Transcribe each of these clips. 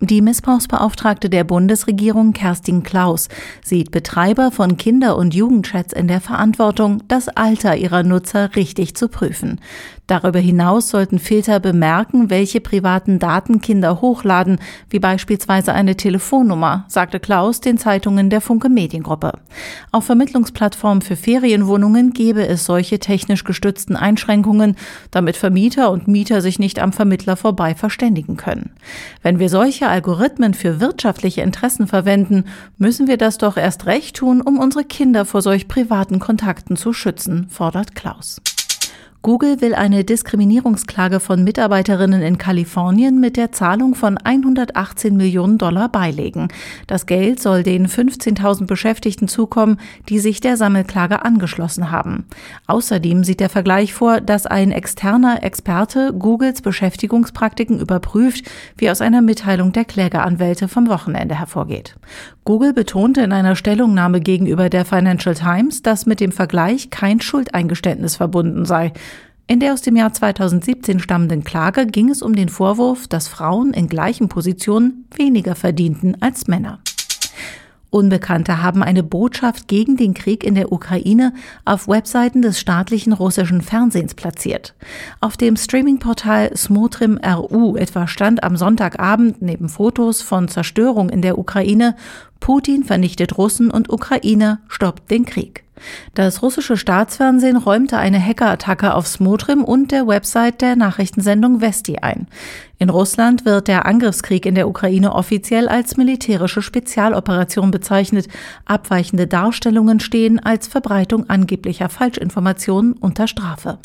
Die Missbrauchsbeauftragte der Bundesregierung Kerstin Klaus sieht Betreiber von Kinder- und Jugendchats in der Verantwortung, das Alter ihrer Nutzer richtig zu prüfen. Darüber hinaus sollten Filter bemerken, welche privaten Daten Kinder hochladen, wie beispielsweise eine Telefonnummer, sagte Klaus den Zeitungen der Funke Mediengruppe. Auf Vermittlungsplattformen für Ferienwohnungen gebe es solche technisch gestützten Einschränkungen, damit Vermieter und Mieter sich nicht am Vermittler vorbei verständigen können. Wenn wir solche Algorithmen für wirtschaftliche Interessen verwenden, müssen wir das doch erst recht tun, um unsere Kinder vor solch privaten Kontakten zu schützen, fordert Klaus. Google will eine Diskriminierungsklage von Mitarbeiterinnen in Kalifornien mit der Zahlung von 118 Millionen Dollar beilegen. Das Geld soll den 15.000 Beschäftigten zukommen, die sich der Sammelklage angeschlossen haben. Außerdem sieht der Vergleich vor, dass ein externer Experte Googles Beschäftigungspraktiken überprüft, wie aus einer Mitteilung der Klägeranwälte vom Wochenende hervorgeht. Google betonte in einer Stellungnahme gegenüber der Financial Times, dass mit dem Vergleich kein Schuldeingeständnis verbunden sei. In der aus dem Jahr 2017 stammenden Klage ging es um den Vorwurf, dass Frauen in gleichen Positionen weniger verdienten als Männer. Unbekannte haben eine Botschaft gegen den Krieg in der Ukraine auf Webseiten des staatlichen russischen Fernsehens platziert. Auf dem Streamingportal Smotrim RU etwa stand am Sonntagabend neben Fotos von Zerstörung in der Ukraine Putin vernichtet Russen und Ukraine stoppt den Krieg. Das russische Staatsfernsehen räumte eine Hackerattacke auf Smotrim und der Website der Nachrichtensendung Vesti ein. In Russland wird der Angriffskrieg in der Ukraine offiziell als militärische Spezialoperation bezeichnet. Abweichende Darstellungen stehen als Verbreitung angeblicher Falschinformationen unter Strafe.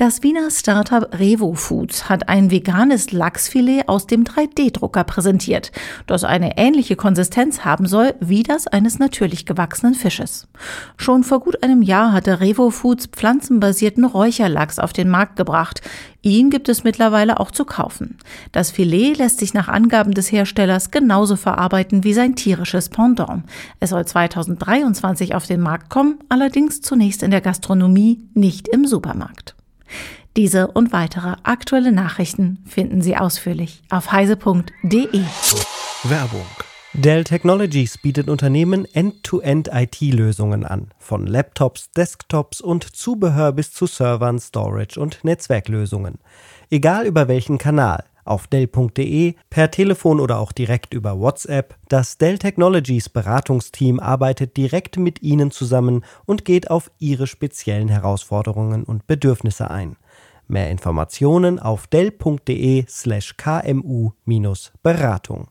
Das Wiener Startup Revo Foods hat ein veganes Lachsfilet aus dem 3D-Drucker präsentiert, das eine ähnliche Konsistenz haben soll wie das eines natürlich gewachsenen Fisches. Schon vor gut einem Jahr hatte Revo Foods pflanzenbasierten Räucherlachs auf den Markt gebracht. Ihn gibt es mittlerweile auch zu kaufen. Das Filet lässt sich nach Angaben des Herstellers genauso verarbeiten wie sein tierisches Pendant. Es soll 2023 auf den Markt kommen, allerdings zunächst in der Gastronomie, nicht im Supermarkt. Diese und weitere aktuelle Nachrichten finden Sie ausführlich auf heise.de. Werbung. Dell Technologies bietet Unternehmen End-to-End IT-Lösungen an, von Laptops, Desktops und Zubehör bis zu Servern, Storage und Netzwerklösungen. Egal über welchen Kanal, auf Dell.de, per Telefon oder auch direkt über WhatsApp. Das Dell Technologies Beratungsteam arbeitet direkt mit Ihnen zusammen und geht auf Ihre speziellen Herausforderungen und Bedürfnisse ein. Mehr Informationen auf dell.de slash kmu-beratung.